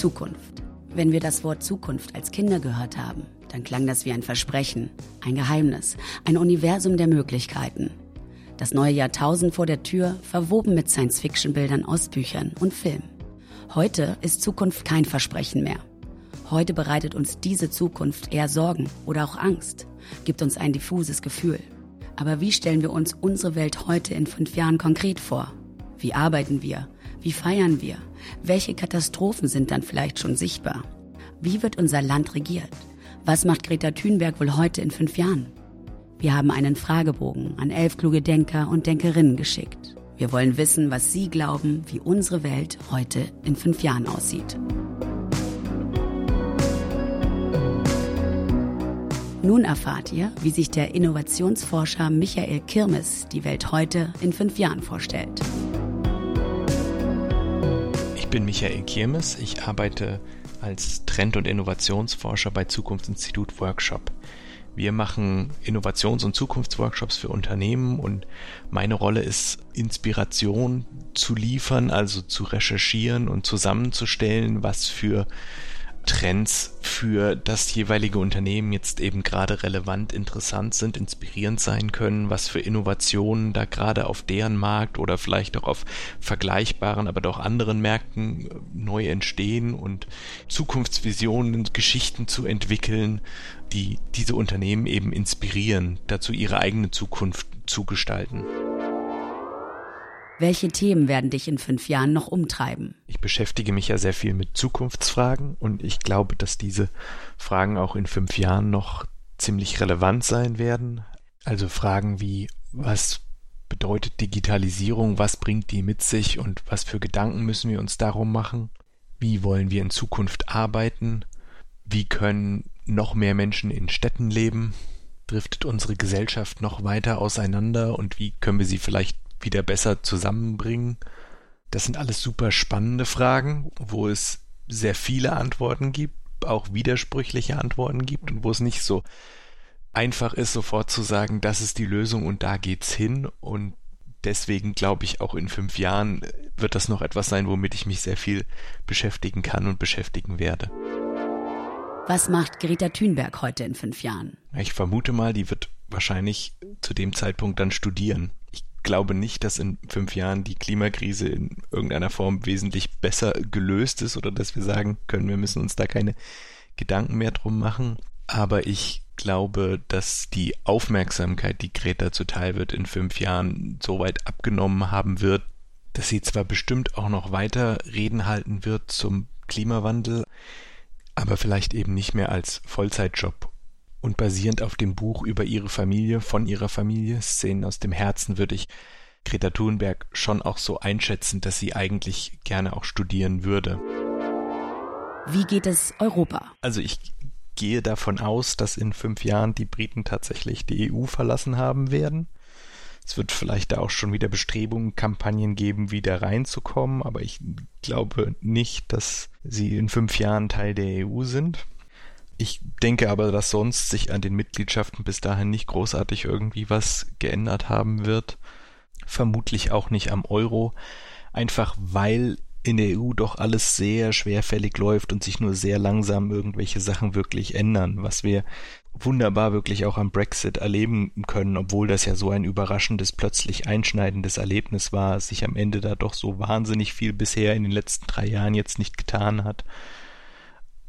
Zukunft. Wenn wir das Wort Zukunft als Kinder gehört haben, dann klang das wie ein Versprechen, ein Geheimnis, ein Universum der Möglichkeiten. Das neue Jahrtausend vor der Tür, verwoben mit Science-Fiction-Bildern aus Büchern und Filmen. Heute ist Zukunft kein Versprechen mehr. Heute bereitet uns diese Zukunft eher Sorgen oder auch Angst, gibt uns ein diffuses Gefühl. Aber wie stellen wir uns unsere Welt heute in fünf Jahren konkret vor? Wie arbeiten wir? Wie feiern wir? Welche Katastrophen sind dann vielleicht schon sichtbar? Wie wird unser Land regiert? Was macht Greta Thunberg wohl heute in fünf Jahren? Wir haben einen Fragebogen an elf kluge Denker und Denkerinnen geschickt. Wir wollen wissen, was Sie glauben, wie unsere Welt heute in fünf Jahren aussieht. Nun erfahrt ihr, wie sich der Innovationsforscher Michael Kirmes die Welt heute in fünf Jahren vorstellt. Ich bin Michael Kirmes. Ich arbeite als Trend- und Innovationsforscher bei Zukunftsinstitut Workshop. Wir machen Innovations- und Zukunftsworkshops für Unternehmen und meine Rolle ist, Inspiration zu liefern, also zu recherchieren und zusammenzustellen, was für Trends für das jeweilige Unternehmen jetzt eben gerade relevant, interessant sind, inspirierend sein können, was für Innovationen da gerade auf deren Markt oder vielleicht auch auf vergleichbaren, aber doch anderen Märkten äh, neu entstehen und Zukunftsvisionen, Geschichten zu entwickeln, die diese Unternehmen eben inspirieren, dazu ihre eigene Zukunft zu gestalten. Welche Themen werden dich in fünf Jahren noch umtreiben? Ich beschäftige mich ja sehr viel mit Zukunftsfragen und ich glaube, dass diese Fragen auch in fünf Jahren noch ziemlich relevant sein werden. Also Fragen wie, was bedeutet Digitalisierung, was bringt die mit sich und was für Gedanken müssen wir uns darum machen? Wie wollen wir in Zukunft arbeiten? Wie können noch mehr Menschen in Städten leben? Driftet unsere Gesellschaft noch weiter auseinander und wie können wir sie vielleicht wieder besser zusammenbringen? Das sind alles super spannende Fragen, wo es sehr viele Antworten gibt, auch widersprüchliche Antworten gibt und wo es nicht so einfach ist, sofort zu sagen, das ist die Lösung und da geht's hin. Und deswegen glaube ich, auch in fünf Jahren wird das noch etwas sein, womit ich mich sehr viel beschäftigen kann und beschäftigen werde. Was macht Greta Thunberg heute in fünf Jahren? Ich vermute mal, die wird wahrscheinlich zu dem Zeitpunkt dann studieren glaube nicht, dass in fünf Jahren die Klimakrise in irgendeiner Form wesentlich besser gelöst ist oder dass wir sagen können, wir müssen uns da keine Gedanken mehr drum machen. Aber ich glaube, dass die Aufmerksamkeit, die Greta zuteil wird, in fünf Jahren so weit abgenommen haben wird, dass sie zwar bestimmt auch noch weiter Reden halten wird zum Klimawandel, aber vielleicht eben nicht mehr als Vollzeitjob und basierend auf dem Buch über ihre Familie, von ihrer Familie, Szenen aus dem Herzen, würde ich Greta Thunberg schon auch so einschätzen, dass sie eigentlich gerne auch studieren würde. Wie geht es Europa? Also ich gehe davon aus, dass in fünf Jahren die Briten tatsächlich die EU verlassen haben werden. Es wird vielleicht da auch schon wieder Bestrebungen, Kampagnen geben, wieder reinzukommen, aber ich glaube nicht, dass sie in fünf Jahren Teil der EU sind. Ich denke aber, dass sonst sich an den Mitgliedschaften bis dahin nicht großartig irgendwie was geändert haben wird. Vermutlich auch nicht am Euro. Einfach weil in der EU doch alles sehr schwerfällig läuft und sich nur sehr langsam irgendwelche Sachen wirklich ändern, was wir wunderbar wirklich auch am Brexit erleben können, obwohl das ja so ein überraschendes, plötzlich einschneidendes Erlebnis war, sich am Ende da doch so wahnsinnig viel bisher in den letzten drei Jahren jetzt nicht getan hat.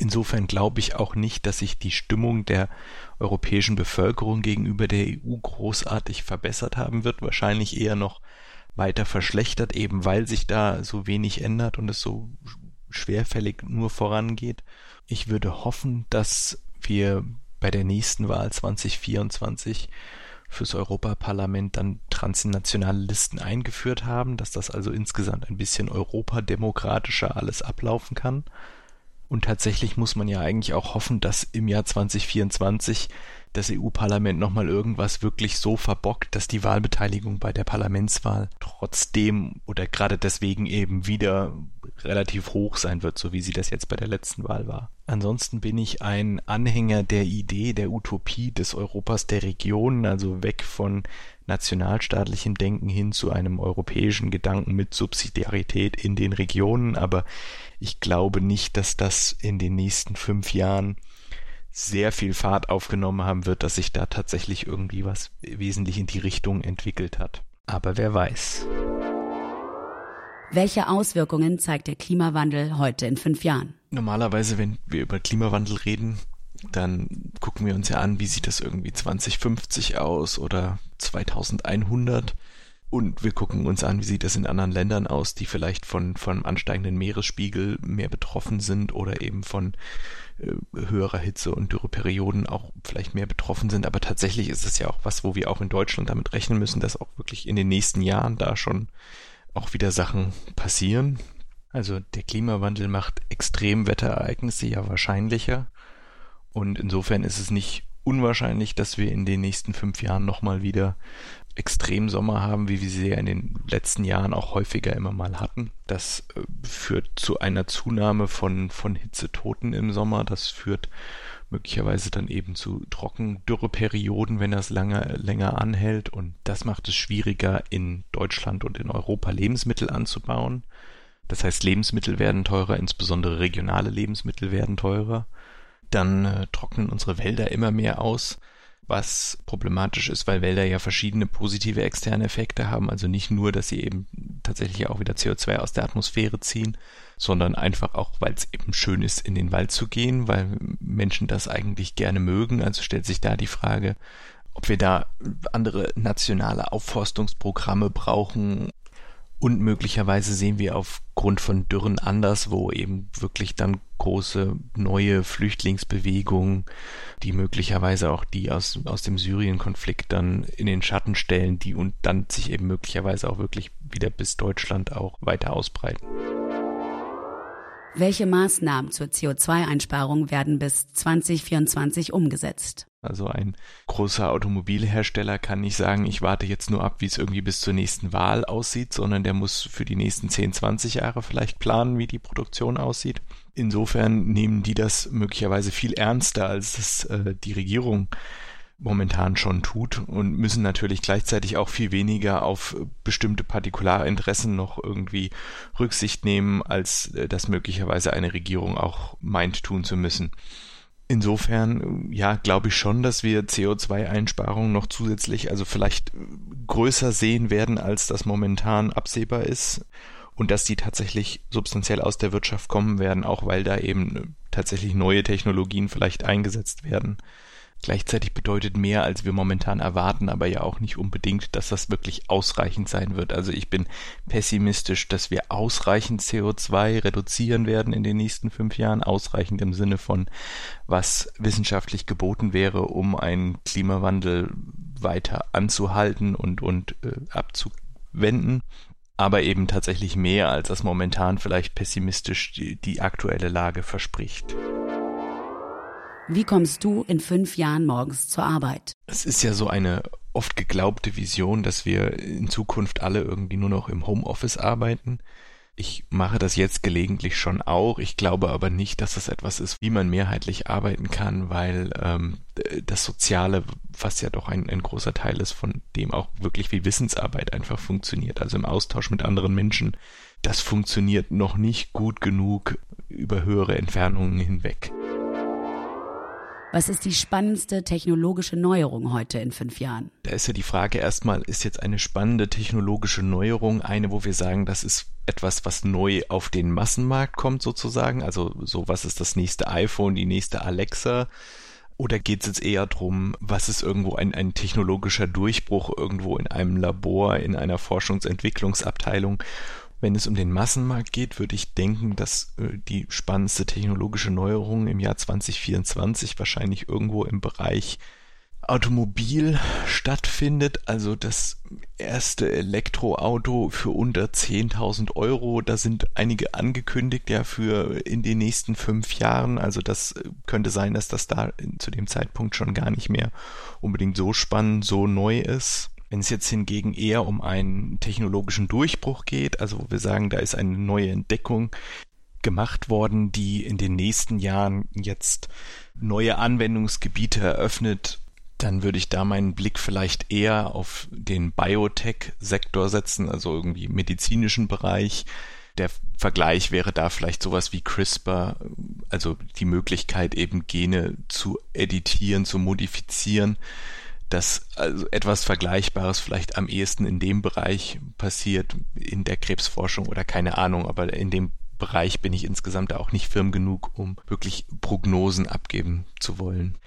Insofern glaube ich auch nicht, dass sich die Stimmung der europäischen Bevölkerung gegenüber der EU großartig verbessert haben wird, wahrscheinlich eher noch weiter verschlechtert, eben weil sich da so wenig ändert und es so schwerfällig nur vorangeht. Ich würde hoffen, dass wir bei der nächsten Wahl 2024 fürs Europaparlament dann transnationale Listen eingeführt haben, dass das also insgesamt ein bisschen europademokratischer alles ablaufen kann. Und tatsächlich muss man ja eigentlich auch hoffen, dass im Jahr 2024 das EU-Parlament nochmal irgendwas wirklich so verbockt, dass die Wahlbeteiligung bei der Parlamentswahl trotzdem oder gerade deswegen eben wieder relativ hoch sein wird, so wie sie das jetzt bei der letzten Wahl war. Ansonsten bin ich ein Anhänger der Idee der Utopie des Europas der Regionen, also weg von nationalstaatlichem Denken hin zu einem europäischen Gedanken mit Subsidiarität in den Regionen, aber ich glaube nicht, dass das in den nächsten fünf Jahren sehr viel Fahrt aufgenommen haben wird, dass sich da tatsächlich irgendwie was wesentlich in die Richtung entwickelt hat. Aber wer weiß. Welche Auswirkungen zeigt der Klimawandel heute in fünf Jahren? Normalerweise, wenn wir über Klimawandel reden, dann gucken wir uns ja an, wie sieht das irgendwie 2050 aus oder 2100. Und wir gucken uns an, wie sieht das in anderen Ländern aus, die vielleicht von, von ansteigenden Meeresspiegel mehr betroffen sind oder eben von äh, höherer Hitze und Dürreperioden auch vielleicht mehr betroffen sind. Aber tatsächlich ist es ja auch was, wo wir auch in Deutschland damit rechnen müssen, dass auch wirklich in den nächsten Jahren da schon auch wieder Sachen passieren. Also der Klimawandel macht Extremwetterereignisse ja wahrscheinlicher. Und insofern ist es nicht unwahrscheinlich, dass wir in den nächsten fünf Jahren nochmal wieder Extremsommer haben, wie wir sie ja in den letzten Jahren auch häufiger immer mal hatten. Das äh, führt zu einer Zunahme von, von Hitzetoten im Sommer. Das führt möglicherweise dann eben zu Trockendürreperioden, wenn das lange, länger anhält. Und das macht es schwieriger, in Deutschland und in Europa Lebensmittel anzubauen. Das heißt, Lebensmittel werden teurer, insbesondere regionale Lebensmittel werden teurer. Dann äh, trocknen unsere Wälder immer mehr aus was problematisch ist, weil Wälder ja verschiedene positive externe Effekte haben. Also nicht nur, dass sie eben tatsächlich auch wieder CO2 aus der Atmosphäre ziehen, sondern einfach auch, weil es eben schön ist, in den Wald zu gehen, weil Menschen das eigentlich gerne mögen. Also stellt sich da die Frage, ob wir da andere nationale Aufforstungsprogramme brauchen und möglicherweise sehen wir aufgrund von Dürren anders, wo eben wirklich dann große neue Flüchtlingsbewegungen, die möglicherweise auch die aus, aus dem Syrien-Konflikt dann in den Schatten stellen, die und dann sich eben möglicherweise auch wirklich wieder bis Deutschland auch weiter ausbreiten. Welche Maßnahmen zur CO2-Einsparung werden bis 2024 umgesetzt? Also ein großer Automobilhersteller kann nicht sagen, ich warte jetzt nur ab, wie es irgendwie bis zur nächsten Wahl aussieht, sondern der muss für die nächsten 10, 20 Jahre vielleicht planen, wie die Produktion aussieht. Insofern nehmen die das möglicherweise viel ernster, als es äh, die Regierung momentan schon tut und müssen natürlich gleichzeitig auch viel weniger auf bestimmte Partikularinteressen noch irgendwie Rücksicht nehmen, als äh, das möglicherweise eine Regierung auch meint tun zu müssen. Insofern, ja, glaube ich schon, dass wir CO2-Einsparungen noch zusätzlich, also vielleicht größer sehen werden, als das momentan absehbar ist und dass die tatsächlich substanziell aus der Wirtschaft kommen werden, auch weil da eben tatsächlich neue Technologien vielleicht eingesetzt werden. Gleichzeitig bedeutet mehr, als wir momentan erwarten, aber ja auch nicht unbedingt, dass das wirklich ausreichend sein wird. Also ich bin pessimistisch, dass wir ausreichend CO2 reduzieren werden in den nächsten fünf Jahren. Ausreichend im Sinne von, was wissenschaftlich geboten wäre, um einen Klimawandel weiter anzuhalten und, und äh, abzuwenden aber eben tatsächlich mehr, als das momentan vielleicht pessimistisch die, die aktuelle Lage verspricht. Wie kommst du in fünf Jahren morgens zur Arbeit? Es ist ja so eine oft geglaubte Vision, dass wir in Zukunft alle irgendwie nur noch im Homeoffice arbeiten. Ich mache das jetzt gelegentlich schon auch. Ich glaube aber nicht, dass das etwas ist, wie man mehrheitlich arbeiten kann, weil ähm, das Soziale, was ja doch ein, ein großer Teil ist, von dem auch wirklich wie Wissensarbeit einfach funktioniert, also im Austausch mit anderen Menschen, das funktioniert noch nicht gut genug über höhere Entfernungen hinweg. Was ist die spannendste technologische Neuerung heute in fünf Jahren? Da ist ja die Frage erstmal, ist jetzt eine spannende technologische Neuerung eine, wo wir sagen, das ist etwas, was neu auf den Massenmarkt kommt sozusagen? Also so, was ist das nächste iPhone, die nächste Alexa? Oder geht es jetzt eher darum, was ist irgendwo ein, ein technologischer Durchbruch irgendwo in einem Labor, in einer Forschungsentwicklungsabteilung wenn es um den Massenmarkt geht, würde ich denken, dass äh, die spannendste technologische Neuerung im Jahr 2024 wahrscheinlich irgendwo im Bereich Automobil stattfindet, also das erste Elektroauto für unter 10.000 Euro. Da sind einige angekündigt, ja, für in den nächsten fünf Jahren. Also das könnte sein, dass das da zu dem Zeitpunkt schon gar nicht mehr unbedingt so spannend, so neu ist. Wenn es jetzt hingegen eher um einen technologischen Durchbruch geht, also wo wir sagen, da ist eine neue Entdeckung gemacht worden, die in den nächsten Jahren jetzt neue Anwendungsgebiete eröffnet, dann würde ich da meinen Blick vielleicht eher auf den Biotech-Sektor setzen, also irgendwie medizinischen Bereich. Der Vergleich wäre da vielleicht sowas wie CRISPR, also die Möglichkeit eben Gene zu editieren, zu modifizieren. Dass also etwas Vergleichbares vielleicht am ehesten in dem Bereich passiert, in der Krebsforschung oder keine Ahnung, aber in dem Bereich bin ich insgesamt auch nicht firm genug, um wirklich Prognosen abgeben zu wollen.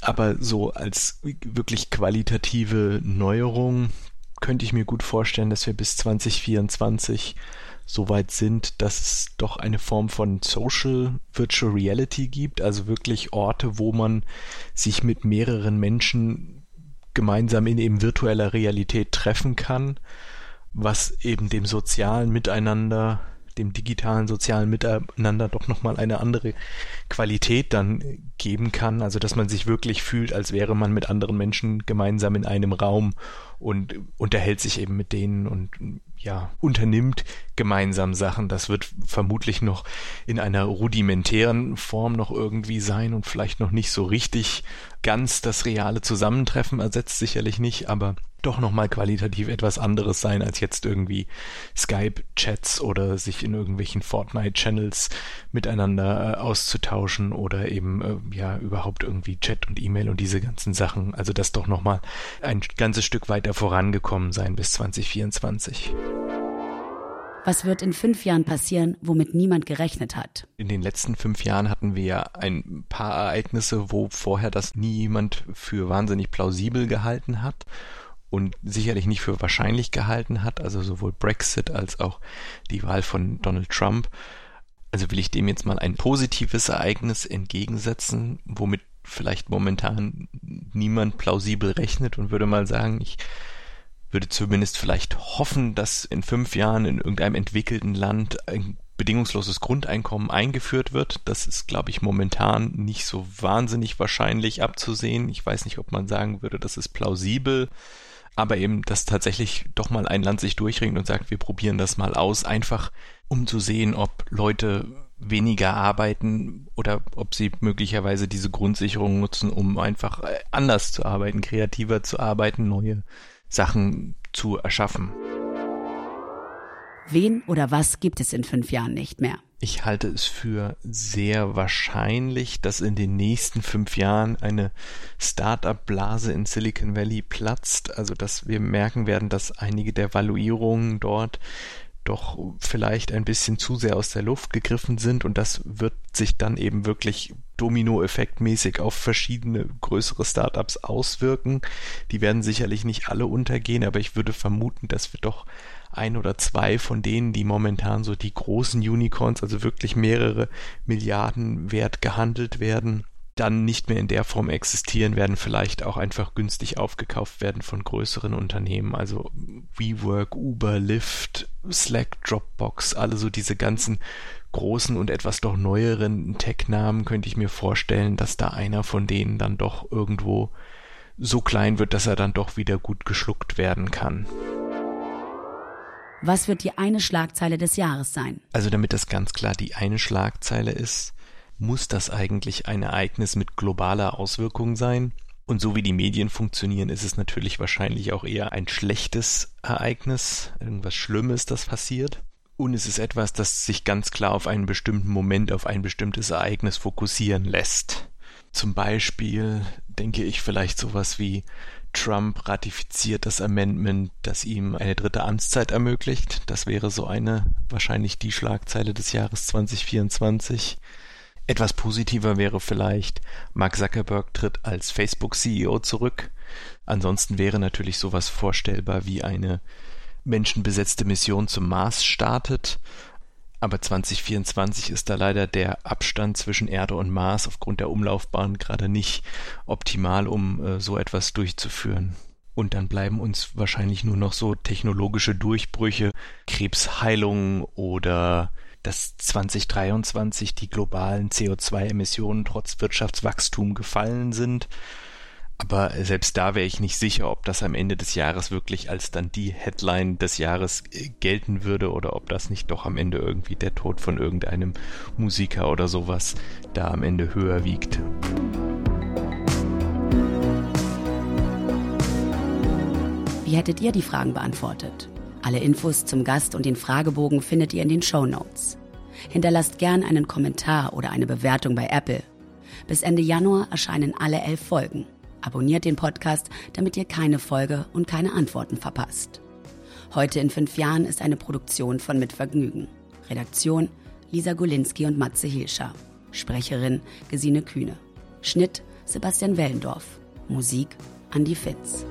Aber so als wirklich qualitative Neuerung könnte ich mir gut vorstellen, dass wir bis 2024 so weit sind, dass es doch eine Form von Social Virtual Reality gibt, also wirklich Orte, wo man sich mit mehreren Menschen gemeinsam in eben virtueller Realität treffen kann, was eben dem sozialen Miteinander dem digitalen sozialen Miteinander doch nochmal eine andere Qualität dann geben kann. Also dass man sich wirklich fühlt, als wäre man mit anderen Menschen gemeinsam in einem Raum und unterhält sich eben mit denen und ja, unternimmt gemeinsam Sachen. Das wird vermutlich noch in einer rudimentären Form noch irgendwie sein und vielleicht noch nicht so richtig ganz das reale Zusammentreffen ersetzt sicherlich nicht, aber doch nochmal qualitativ etwas anderes sein als jetzt irgendwie Skype-Chats oder sich in irgendwelchen Fortnite-Channels miteinander äh, auszutauschen oder eben äh, ja überhaupt irgendwie Chat und E-Mail und diese ganzen Sachen. Also das doch nochmal ein ganzes Stück weiter vorangekommen sein bis 2024. Was wird in fünf Jahren passieren, womit niemand gerechnet hat? In den letzten fünf Jahren hatten wir ja ein paar Ereignisse, wo vorher das niemand für wahnsinnig plausibel gehalten hat und sicherlich nicht für wahrscheinlich gehalten hat, also sowohl Brexit als auch die Wahl von Donald Trump. Also will ich dem jetzt mal ein positives Ereignis entgegensetzen, womit vielleicht momentan niemand plausibel rechnet und würde mal sagen, ich würde zumindest vielleicht hoffen, dass in fünf Jahren in irgendeinem entwickelten Land ein bedingungsloses Grundeinkommen eingeführt wird. Das ist, glaube ich, momentan nicht so wahnsinnig wahrscheinlich abzusehen. Ich weiß nicht, ob man sagen würde, das ist plausibel aber eben, dass tatsächlich doch mal ein Land sich durchringt und sagt, wir probieren das mal aus, einfach um zu sehen, ob Leute weniger arbeiten oder ob sie möglicherweise diese Grundsicherung nutzen, um einfach äh, anders zu arbeiten, kreativer zu arbeiten, neue Sachen zu erschaffen. Wen oder was gibt es in fünf Jahren nicht mehr? Ich halte es für sehr wahrscheinlich, dass in den nächsten fünf Jahren eine Start-up-Blase in Silicon Valley platzt. Also, dass wir merken werden, dass einige der Valuierungen dort doch vielleicht ein bisschen zu sehr aus der Luft gegriffen sind und das wird sich dann eben wirklich Domino-Effektmäßig auf verschiedene größere Startups auswirken. Die werden sicherlich nicht alle untergehen, aber ich würde vermuten, dass wir doch ein oder zwei von denen, die momentan so die großen Unicorns, also wirklich mehrere Milliarden wert gehandelt werden, dann nicht mehr in der Form existieren werden, vielleicht auch einfach günstig aufgekauft werden von größeren Unternehmen, also WeWork, Uber, Lyft, Slack, Dropbox, alle so diese ganzen großen und etwas doch neueren Tech-Namen könnte ich mir vorstellen, dass da einer von denen dann doch irgendwo so klein wird, dass er dann doch wieder gut geschluckt werden kann. Was wird die eine Schlagzeile des Jahres sein? Also damit das ganz klar die eine Schlagzeile ist, muss das eigentlich ein Ereignis mit globaler Auswirkung sein. Und so wie die Medien funktionieren, ist es natürlich wahrscheinlich auch eher ein schlechtes Ereignis, irgendwas Schlimmes, das passiert. Und es ist etwas, das sich ganz klar auf einen bestimmten Moment, auf ein bestimmtes Ereignis fokussieren lässt. Zum Beispiel denke ich vielleicht sowas wie Trump ratifiziert das Amendment, das ihm eine dritte Amtszeit ermöglicht. Das wäre so eine, wahrscheinlich die Schlagzeile des Jahres 2024. Etwas positiver wäre vielleicht, Mark Zuckerberg tritt als Facebook-CEO zurück. Ansonsten wäre natürlich sowas vorstellbar wie eine menschenbesetzte Mission zum Mars startet. Aber 2024 ist da leider der Abstand zwischen Erde und Mars aufgrund der Umlaufbahn gerade nicht optimal, um äh, so etwas durchzuführen. Und dann bleiben uns wahrscheinlich nur noch so technologische Durchbrüche, Krebsheilung oder dass 2023 die globalen CO2-Emissionen trotz Wirtschaftswachstum gefallen sind. Aber selbst da wäre ich nicht sicher, ob das am Ende des Jahres wirklich als dann die Headline des Jahres äh, gelten würde oder ob das nicht doch am Ende irgendwie der Tod von irgendeinem Musiker oder sowas da am Ende höher wiegt. Wie hättet ihr die Fragen beantwortet? Alle Infos zum Gast und den Fragebogen findet ihr in den Show Notes. Hinterlasst gern einen Kommentar oder eine Bewertung bei Apple. Bis Ende Januar erscheinen alle elf Folgen. Abonniert den Podcast, damit ihr keine Folge und keine Antworten verpasst. Heute in fünf Jahren ist eine Produktion von Mitvergnügen. Redaktion Lisa Golinski und Matze Hilscher. Sprecherin Gesine Kühne. Schnitt Sebastian Wellendorf. Musik Andi Fitz.